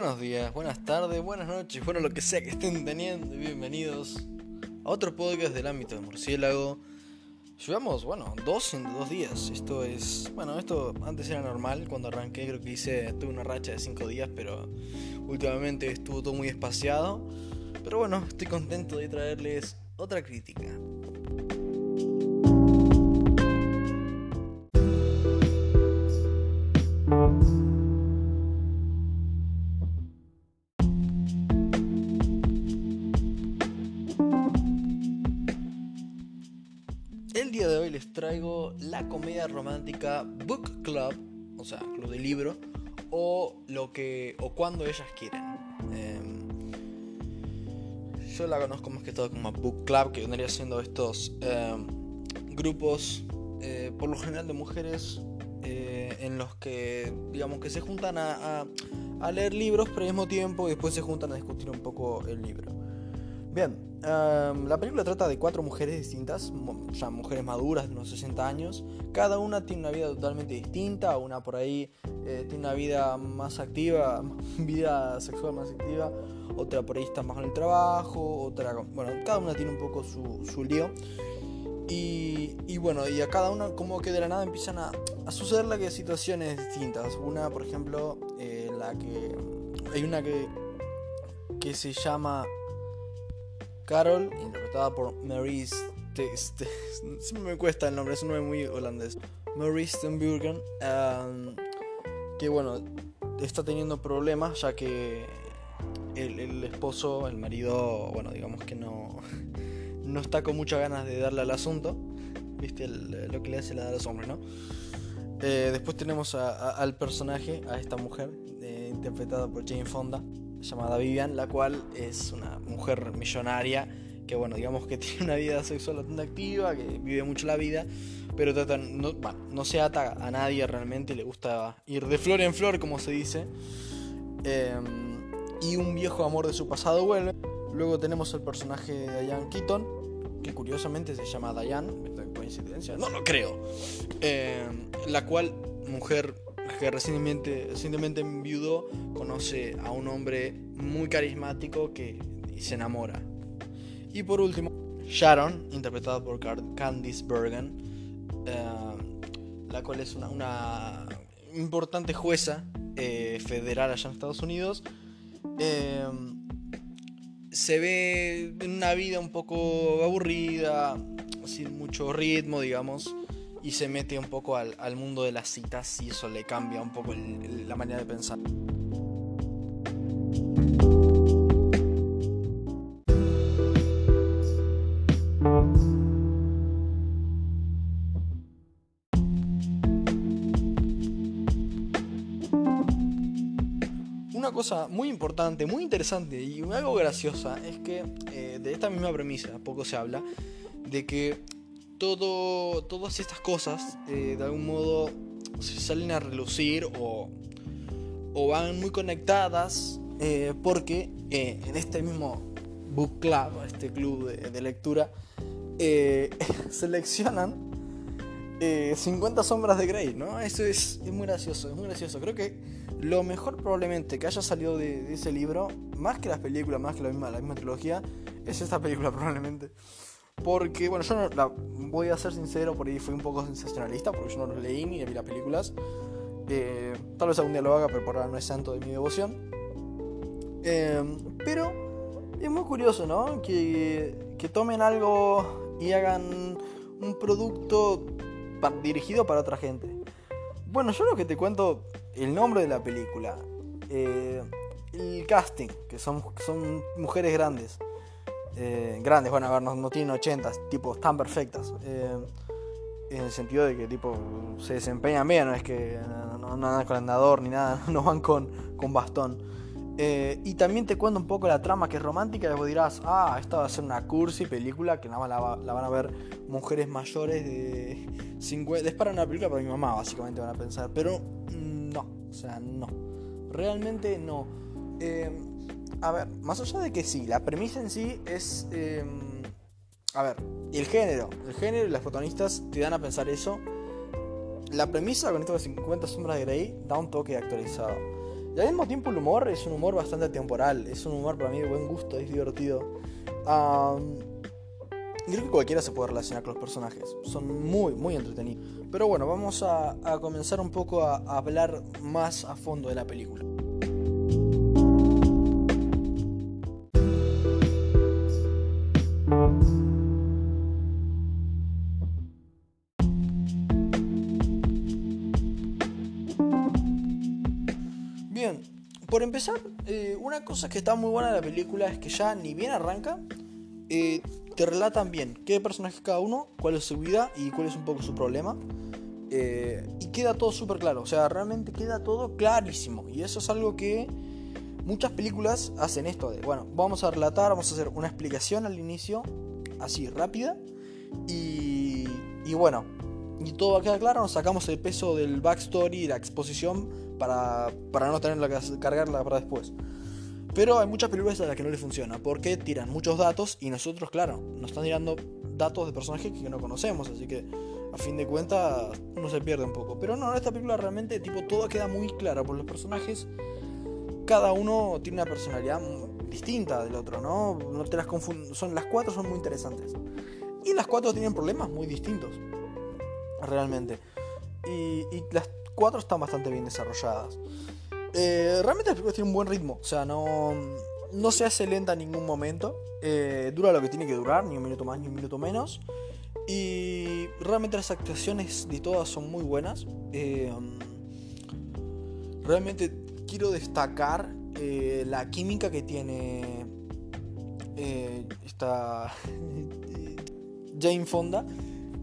Buenos días, buenas tardes, buenas noches, bueno, lo que sea que estén teniendo, bienvenidos a otro podcast del ámbito de murciélago. Llevamos, bueno, dos en dos días. Esto es, bueno, esto antes era normal. Cuando arranqué, creo que hice, tuve una racha de cinco días, pero últimamente estuvo todo muy espaciado. Pero bueno, estoy contento de traerles otra crítica. De hoy les traigo la comedia romántica Book Club, o sea, club de libro, o lo que o cuando ellas quieren. Em, yo la conozco más que todo como Book Club, que vendría siendo estos em, grupos, eh, por lo general de mujeres, eh, en los que, digamos, que se juntan a, a leer libros, pero al mismo tiempo y después se juntan a discutir un poco el libro. Bien, la película trata de cuatro mujeres distintas, ya mujeres maduras de unos 60 años. Cada una tiene una vida totalmente distinta, una por ahí eh, tiene una vida más activa, vida sexual más activa, otra por ahí está más en el trabajo, otra, bueno, cada una tiene un poco su, su lío. Y, y, bueno, y a cada una como que de la nada empiezan a, a sucederle que situaciones distintas. Una, por ejemplo, eh, la que... Hay una que, que se llama Carol, interpretada por Maurice. Siempre me cuesta el nombre, es un nombre muy holandés. Maurice Stenburgen, que bueno, está teniendo problemas ya que el, esposo, el marido, bueno, digamos que no, no está con muchas ganas de darle al asunto. Viste lo que le hace la de los hombres, ¿no? Eh, después tenemos a, a, al personaje, a esta mujer, eh, interpretada por Jane Fonda, llamada Vivian, la cual es una mujer millonaria que, bueno, digamos que tiene una vida sexual bastante activa, que vive mucho la vida, pero no, se ata a nadie realmente, le gusta ir de flor en flor, como se dice. Eh, y un viejo amor de su pasado vuelve. Luego tenemos el personaje de Diane Keaton, que curiosamente se llama Diane, coincidencia? No lo creo. Eh, la cual, mujer que recientemente, recientemente enviudó, conoce a un hombre muy carismático que se enamora. Y por último, Sharon, interpretada por Candice Bergen, eh, la cual es una, una importante jueza eh, federal allá en Estados Unidos. Eh, se ve en una vida un poco aburrida, sin mucho ritmo, digamos, y se mete un poco al, al mundo de las citas y eso le cambia un poco la manera de pensar. Una cosa muy importante, muy interesante y algo graciosa es que eh, de esta misma premisa, poco se habla, de que todo, todas estas cosas eh, de algún modo salen a relucir o, o van muy conectadas eh, porque eh, en este mismo book club, este club de, lectura, seleccionan 50 sombras de Grey, ¿no? Eso es, es, muy gracioso, es muy gracioso. Creo que lo mejor probablemente que haya salido de, de ese libro, más que las películas, más que la misma, la misma trilogía, es esta película probablemente. Porque, bueno, yo no, la, voy a ser sincero, por ahí fui un poco sensacionalista, porque yo no los leí ni vi las películas. Eh, tal vez algún día lo haga, pero por ahora no es santo de mi devoción. Eh, pero es muy curioso, ¿no? Que, que, tomen algo y hagan un producto dirigido para otra gente. Bueno, yo lo que te cuento, el nombre de la película, eh, el casting, que son, son mujeres grandes eh, grandes, bueno, a ver, no, tienen 80, tipo, están perfectas. Eh, en el sentido de que tipo se desempeñan bien, no es que no, andan con andador ni nada, no van con, con bastón. Eh, y también te cuento un poco la trama que es romántica, y vos dirás, ah, esta va a ser una cursi película que nada más la van a ver mujeres mayores de 50. Es para una película para mi mamá, básicamente van a pensar. Pero mm, no, o sea, no. Realmente no. Eh, a ver, más allá de que sí, la premisa en sí es... Eh, a ver, el género. El género y las protagonistas te dan a pensar eso. La premisa con esto de 50 sombras de Grey da un toque actualizado. Y al mismo tiempo el humor es un humor bastante temporal, es un humor para mí de buen gusto, es divertido. creo que cualquiera se puede relacionar con los personajes, son muy, muy entretenidos. Pero bueno, vamos a, comenzar un poco a hablar más a fondo de la película. Eh, una cosa que está muy buena de la película es que ya ni bien arranca, eh, te relatan bien qué personaje es cada uno, cuál es su vida y cuál es un poco su problema. Eh, y queda todo súper claro, o sea, realmente queda todo clarísimo. Y eso es algo que muchas películas hacen esto de, bueno, vamos a relatar, vamos a hacer una explicación al inicio, así rápida. Y, bueno, y todo va a quedar claro, nos sacamos el peso del backstory la exposición para, para no tenerla que cargarla para después. Pero hay muchas películas a las que no le funciona, porque tiran muchos datos y nosotros, claro, nos están tirando datos de personajes que no conocemos, así que a fin de cuentas uno se pierde un poco. Pero no, en esta película realmente tipo todo queda muy claro, por los personajes cada uno tiene una personalidad distinta del otro, ¿no? No te las son las cuatro son muy interesantes. Y las cuatro tienen problemas muy distintos. Realmente. Y, y las cuatro están bastante bien desarrolladas. Eh, realmente las películas tienen un buen ritmo, o sea, no, no se hace lenta en ningún momento. Eh, dura lo que tiene que durar, ni un minuto más ni un minuto menos. Y realmente las actuaciones de todas son muy buenas. Eh, realmente quiero destacar la química que tiene esta Jane Fonda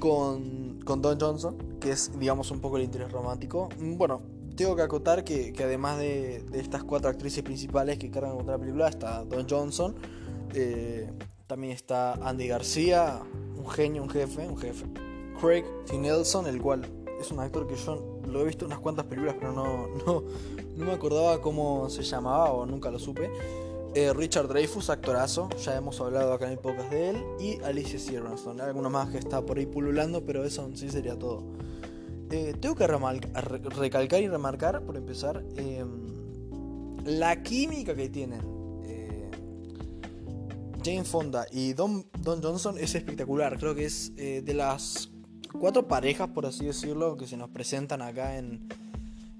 con, con Don Johnson que es, digamos, un poco el interés romántico. Mm, bueno, tengo que acotar que, además de, estas cuatro actrices principales que cargan con la película, está Don Johnson, eh, también está Andy García, un genio, un jefe, un jefe. Craig T. El cual es un actor que yo lo he visto en unas cuantas películas, pero no, no, no me acordaba cómo se llamaba o nunca lo supe. Eh, Richard Dreyfus, actorazo, ya hemos hablado acá en el podcast de él. Y Alicia Silverstone, alguna más que está por ahí pululando, pero eso sí sería todo. Eh, tengo que recalcar y remarcar, por empezar, em, la química que tienen eh, Jane Fonda y Don, Don, Johnson es espectacular. Creo que es de las cuatro parejas, por así decirlo, que se nos presentan acá en,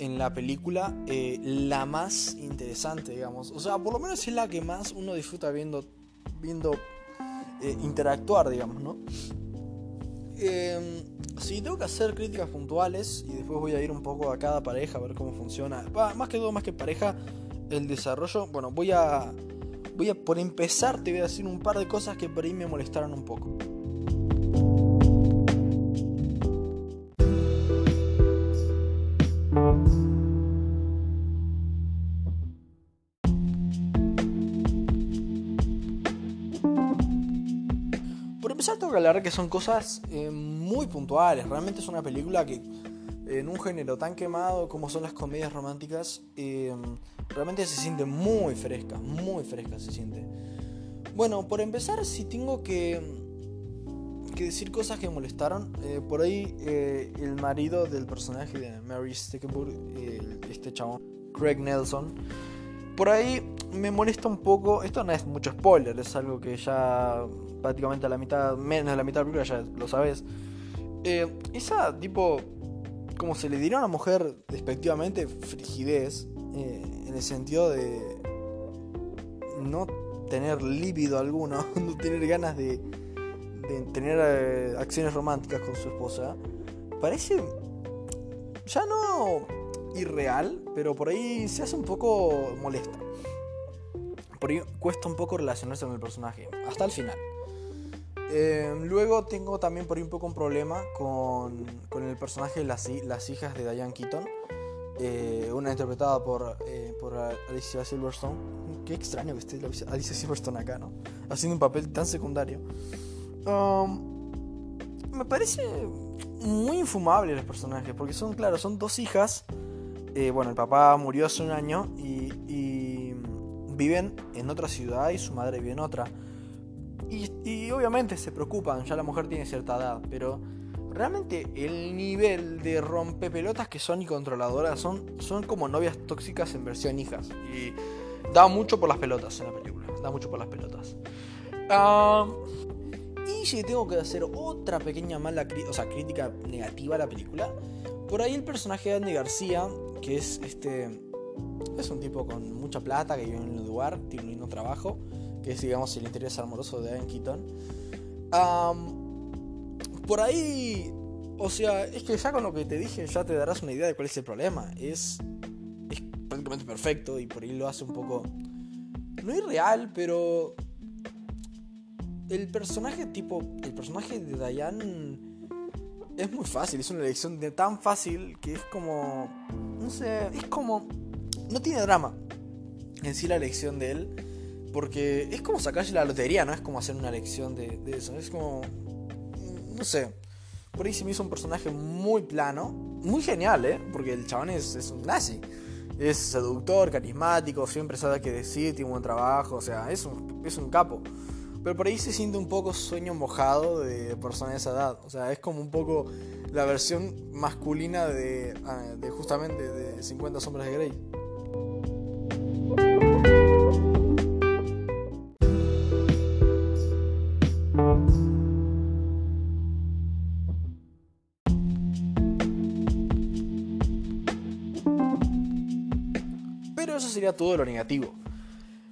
en la película eh, la más interesante, digamos. O sea, por lo menos es la que más uno disfruta viendo, viendo eh, interactuar, digamos, ¿no? Eh, si tengo que hacer críticas puntuales y después voy a ir un poco a cada pareja a ver cómo funciona. más que todo, más que pareja, el desarrollo. Bueno, voy a, voy a por empezar te voy a decir un par de cosas que por ahí me molestaron un poco. Tengo que son cosas eh, muy puntuales. Realmente es una película que en un género tan quemado como son las comedias románticas, eh, realmente se siente muy fresca, muy fresca se siente. Bueno, por empezar, si tengo que, decir cosas que molestaron, eh, por ahí el marido del personaje de Mary Stickenburg, este chabón, Craig Nelson, por ahí me molesta un poco, esto no es mucho spoiler, es algo que ya prácticamente a la mitad, menos de la mitad de la película ya lo sabes. Eh, esa tipo, como se le diría a una mujer despectivamente, frigidez, eh, en el sentido de no tener líbido alguno, no tener ganas de, tener eh, acciones románticas con su esposa, parece ya no irreal, pero por ahí se hace un poco molesta. Por ahí cuesta un poco relacionarse con el personaje, hasta el final. Em, luego tengo también por ahí un poco un problema con, con el personaje de las, las, hijas de Diane Keaton. Eh, una interpretada por, eh, por Alicia Silverstone. Qué extraño que esté Alicia Silverstone acá, ¿no? Haciendo un papel tan secundario. Me parece muy infumable los personajes, porque son, claro, son dos hijas. Eh, bueno, el papá murió hace un año y, y viven en otra ciudad y su madre vive en otra. Y, obviamente se preocupan, ya la mujer tiene cierta edad, pero realmente el nivel de rompepelotas que son y controladoras son, son como novias tóxicas en versión hijas. Y da mucho por las pelotas en la película. Da mucho por las pelotas. Ah, y si tengo que hacer otra pequeña mala o sea, crítica negativa a la película, por ahí el personaje de Andy García, que es este. Es un tipo con mucha plata que vive en un lugar, tiene un lindo trabajo, que es, digamos, el interés amoroso de Evan Keaton. por ahí. O sea, es que ya con lo que te dije ya te darás una idea de cuál es el problema. Es. Es prácticamente perfecto y por ahí lo hace un poco. No irreal, pero el personaje tipo, el personaje de Diane es muy fácil, es una elección de tan fácil que es como, no sé, es como, no tiene drama en sí la elección de él, porque es como sacarse la lotería, no es como hacer una elección de, eso, es como, no sé, por ahí se me hizo un personaje muy plano, muy genial, ¿eh? Porque el chabón es, es un nazi. Es seductor, carismático, siempre sabe qué decir, tiene un buen trabajo, o sea, es un, es un capo. Pero por ahí se siente un poco sueño mojado de persona de esa edad. O sea, es como un poco la versión masculina de, ah, de justamente de 50 sombras de Grey. Pero eso sería todo lo negativo.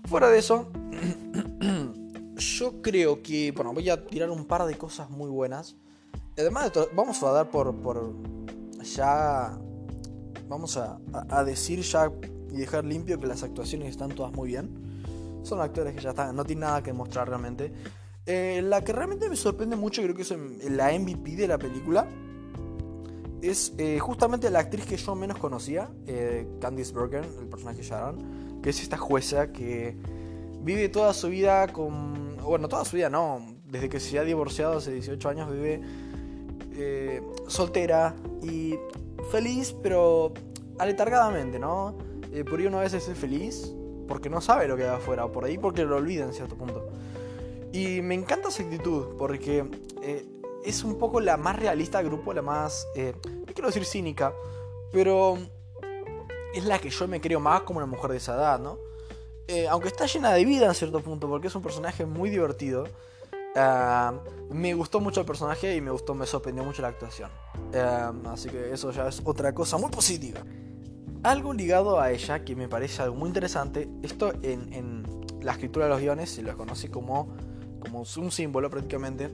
Fuera de eso, creo que, bueno, voy a tirar un par de cosas muy buenas. Además de vamos a dar por, ya, vamos a, decir ya y dejar limpio que las actuaciones están todas muy bien. Son actores que ya están, no tienen nada que mostrar realmente. Eh, la que realmente me sorprende mucho, creo que es la MVP de la película, es eh, justamente la actriz que yo menos conocía, eh, Candice Bergen, el personaje Sharon, que es esta jueza que vive toda su vida con bueno, toda su vida no, desde que se ha divorciado hace 18 años vive eh, soltera y feliz, pero aletargadamente, ¿no? Eh, por ahí una vez es feliz porque no sabe lo que hay afuera, o por ahí porque lo olvida en cierto punto. Y me encanta esa actitud porque eh, es un poco la más realista del grupo, la más, no quiero decir cínica, pero es la que yo me creo más como una mujer de esa edad, ¿no? Eh, aunque está llena de vida en cierto punto, porque es un personaje muy divertido, ah, me gustó mucho el personaje y me gustó, me sorprendió mucho la actuación. Ah, así que eso ya es otra cosa muy positiva. Algo ligado a ella que me parece algo muy interesante, esto en, la escritura de los guiones se lo conoce como, como un símbolo prácticamente,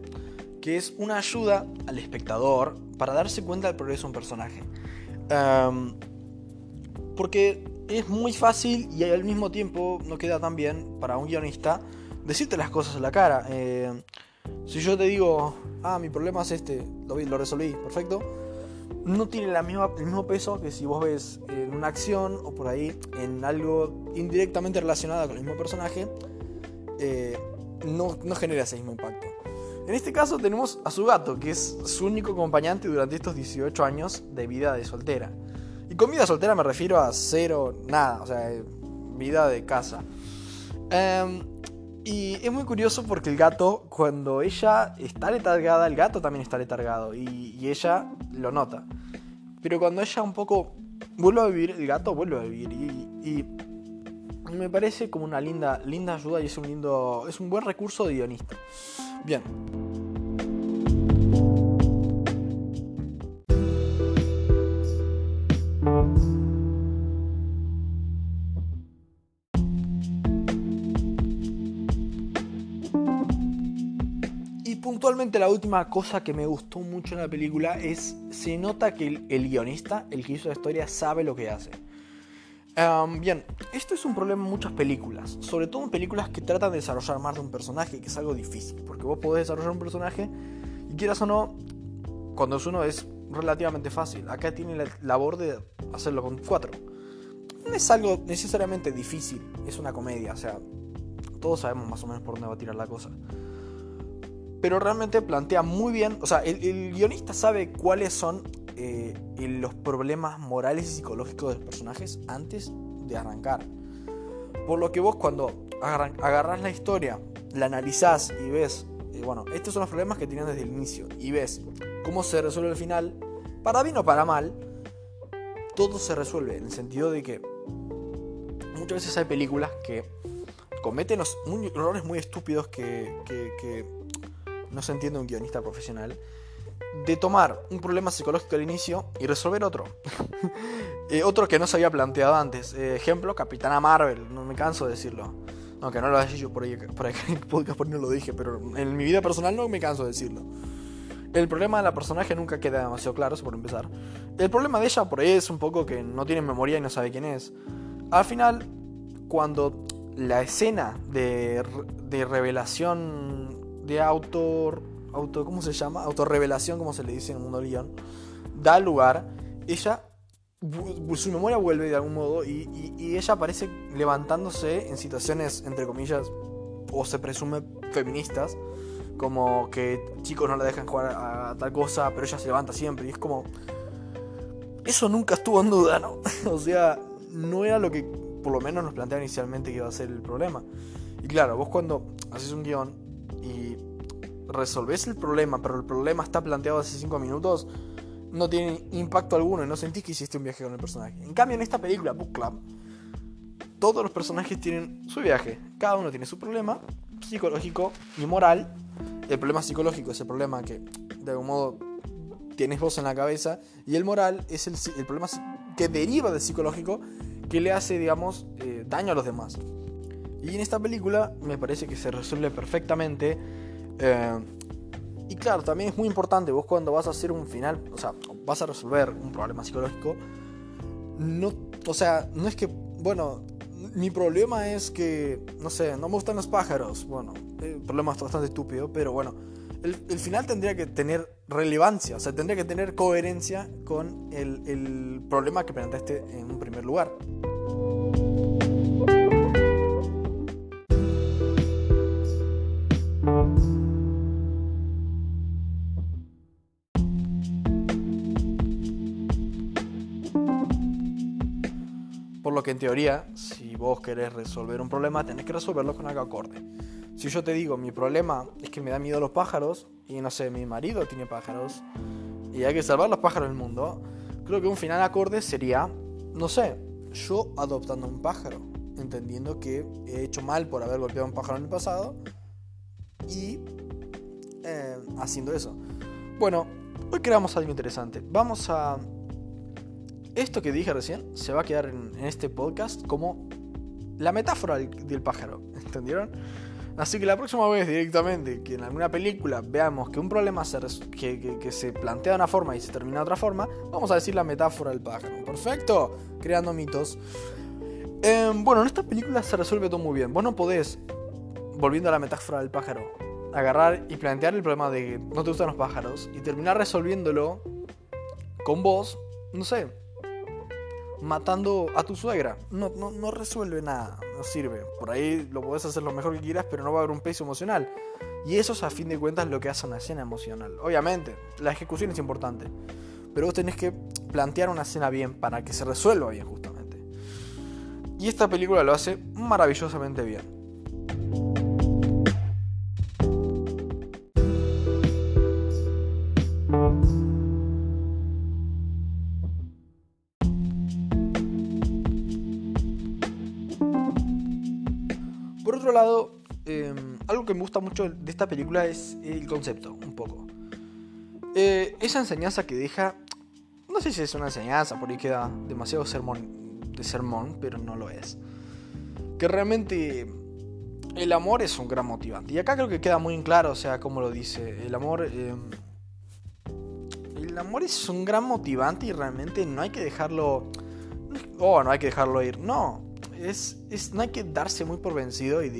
que es una ayuda al espectador para darse cuenta del progreso de un personaje. Ah, porque es muy fácil y al mismo tiempo no queda tan bien para un guionista decirte las cosas a la cara. Eh, si yo te digo, ah, mi problema es este, lo, lo resolví, perfecto, no tiene la misma, el mismo peso que si vos ves en una acción o por ahí en algo indirectamente relacionado con el mismo personaje, eh, no, no genera ese mismo impacto. En este caso tenemos a su gato, que es su único acompañante durante estos 18 años de vida de soltera. Y con vida soltera me refiero a cero, nada, o sea, vida de casa. Em, y es muy curioso porque el gato, cuando ella está letargada, el gato también está letargado y, ella lo nota. Pero cuando ella un poco vuelve a vivir, el gato vuelve a vivir y, me parece como una linda, linda ayuda y es un lindo, es un buen recurso de guionista. Bien. Puntualmente la última cosa que me gustó mucho en la película es, se nota que el, guionista, el que hizo la historia, sabe lo que hace. bien, esto es un problema en muchas películas, sobre todo en películas que tratan de desarrollar más de un personaje, que es algo difícil, porque vos podés desarrollar un personaje y quieras o no, cuando es uno es relativamente fácil. Acá tiene la labor de hacerlo con cuatro. No es algo necesariamente difícil, es una comedia, o sea, todos sabemos más o menos por dónde va a tirar la cosa pero realmente plantea muy bien, o sea, el, guionista sabe cuáles son eh, los problemas morales y psicológicos de los personajes antes de arrancar. Por lo que vos cuando agarrás la historia, la analizás y ves eh, bueno, estos son los problemas que tenían desde el inicio. Y ves cómo se resuelve al final, para bien o para mal, todo se resuelve en el sentido de que muchas veces hay películas que cometen los errores muy estúpidos que, no se entiende un guionista profesional de tomar un problema psicológico al inicio y resolver otro. Eh, otro que no se había planteado antes. Eh, ejemplo, Capitana Marvel, no me canso de decirlo. Aunque no lo haya yo por ahí, por ahí en podcast por no lo dije, pero en mi vida personal no me canso de decirlo. El problema de la personaje nunca queda demasiado claro, por empezar. El problema de ella por ahí es un poco que no tiene memoria y no sabe quién es. Al final, cuando la escena de, de revelación de autor auto, ¿cómo se llama? Autorrevelación, como se le dice en el mundo del guion, da lugar, ella, su memoria vuelve de algún modo y, ella aparece levantándose en situaciones, entre comillas, o se presume feministas, como que chicos no la dejan jugar a, tal cosa, pero ella se levanta siempre y es como... Eso nunca estuvo en duda, ¿no? o sea, no era lo que por lo menos nos planteaba inicialmente que iba a ser el problema. Y claro, vos cuando haces un guion resolvés el problema, pero el problema está planteado hace 5 minutos, no tiene impacto alguno y no sentís que hiciste un viaje con el personaje. En cambio, en esta película, Book Club, todos los personajes tienen su viaje. Cada uno tiene su problema psicológico y moral. El problema psicológico es el problema que, de algún modo, tienes vos en la cabeza. Y el moral es el, problema que deriva del psicológico que le hace, digamos, eh, daño a los demás. Y en esta película me parece que se resuelve perfectamente eh, y claro, también es muy importante, vos cuando vas a hacer un final, o sea, vas a resolver un problema psicológico, no, o sea, no es que, bueno, mi problema es que, no sé, no me gustan los pájaros, bueno, el problema es bastante estúpido, pero bueno, el, final tendría que tener relevancia, o sea, tendría que tener coherencia con el, el problema que planteaste en un primer lugar. Que en teoría, si vos querés resolver un problema, tenés que resolverlo con algo acorde. Si yo te digo, mi problema es que me da miedo los pájaros, y no sé, mi marido tiene pájaros, y hay que salvar los pájaros del mundo, creo que un final acorde sería, no sé, yo adoptando un pájaro, entendiendo que he hecho mal por haber golpeado un pájaro en el pasado, y eh, haciendo eso. Bueno, hoy creamos algo interesante. Vamos a esto que dije recién se va a quedar en, este podcast como la metáfora del, pájaro, ¿entendieron? Así que la próxima vez directamente que en alguna película veamos que un problema se que, se plantea de una forma y se termina de otra forma, vamos a decir la metáfora del pájaro. Perfecto, creando mitos. Em, bueno, en esta película se resuelve todo muy bien. Vos no podés, volviendo a la metáfora del pájaro, agarrar y plantear el problema de que no te gustan los pájaros y terminar resolviéndolo con vos, no sé, matando a tu suegra. No, no, no resuelve nada, no sirve. Por ahí lo podés hacer lo mejor que quieras, pero no va a haber un peso emocional. Y eso es a fin de cuentas lo que hace una escena emocional. Obviamente, la ejecución es importante. Pero vos tenés que plantear una escena bien para que se resuelva bien justamente. Y esta película lo hace maravillosamente bien. Mucho de esta película es el concepto, un poco. Eh, esa enseñanza que deja, no sé si es una enseñanza, por ahí queda demasiado sermón, de sermón, pero no lo es. Que realmente el amor es un gran motivante. Y acá creo que queda muy claro, o sea, como lo dice, el amor... Em, el amor es un gran motivante y realmente no hay que dejarlo... Oh, no hay que dejarlo ir. No, es, no hay que darse muy por vencido y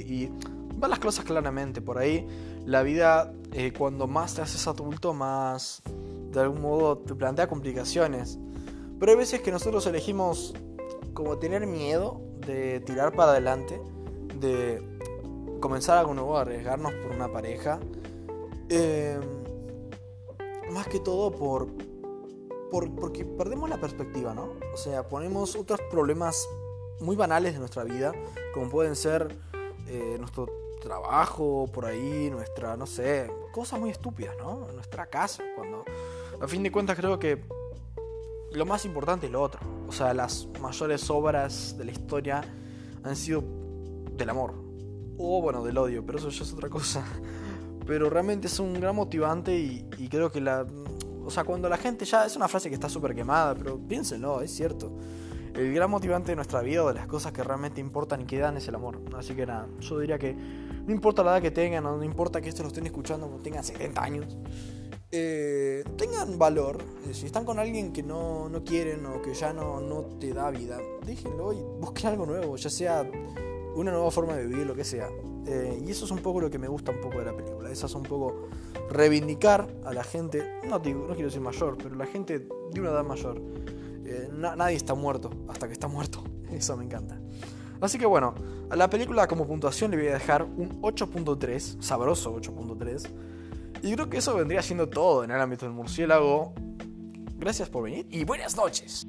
ver las cosas claramente. Por ahí la vida, eh, cuando más te haces adulto, más de algún modo te plantea complicaciones. Pero hay veces que nosotros elegimos como tener miedo de tirar para adelante, de comenzar algo nuevo, arriesgarnos por una pareja. Em, más que todo por, por, porque perdemos la perspectiva, ¿no? O sea, ponemos otros problemas muy banales de nuestra vida, como pueden ser eh, nuestro trabajo, por ahí, nuestra, no sé, cosas muy estúpidas, ¿no? Nuestra casa, cuando a fin de cuentas creo que lo más importante es lo otro. O sea, las mayores obras de la historia han sido del amor. O bueno, del odio, pero eso ya es otra cosa. Pero realmente es un gran motivante y, creo que la... O sea, cuando la gente ya... Es una frase que está súper quemada, pero piénsenlo, es cierto. El gran motivante de nuestra vida o de las cosas que realmente importan y que dan es el amor. Así que nada, yo diría que no importa la edad que tengan, no importa que esto lo estén escuchando cuando tengan 70 años, eh, tengan valor. Eh, si están con alguien que no, no quieren o que ya no, no te da vida, déjenlo y busquen algo nuevo, ya sea una nueva forma de vivir, lo que sea. Eh, y eso es un poco lo que me gusta un poco de la película. Eso es un poco reivindicar a la gente, no, digo, no quiero decir mayor, pero la gente de una edad mayor. nadie está muerto hasta que está muerto. Eso me encanta. Así que bueno, a la película como puntuación le voy a dejar un 8.3, sabroso 8.3. Y creo que eso vendría siendo todo en el ámbito del murciélago. Gracias por venir y buenas noches.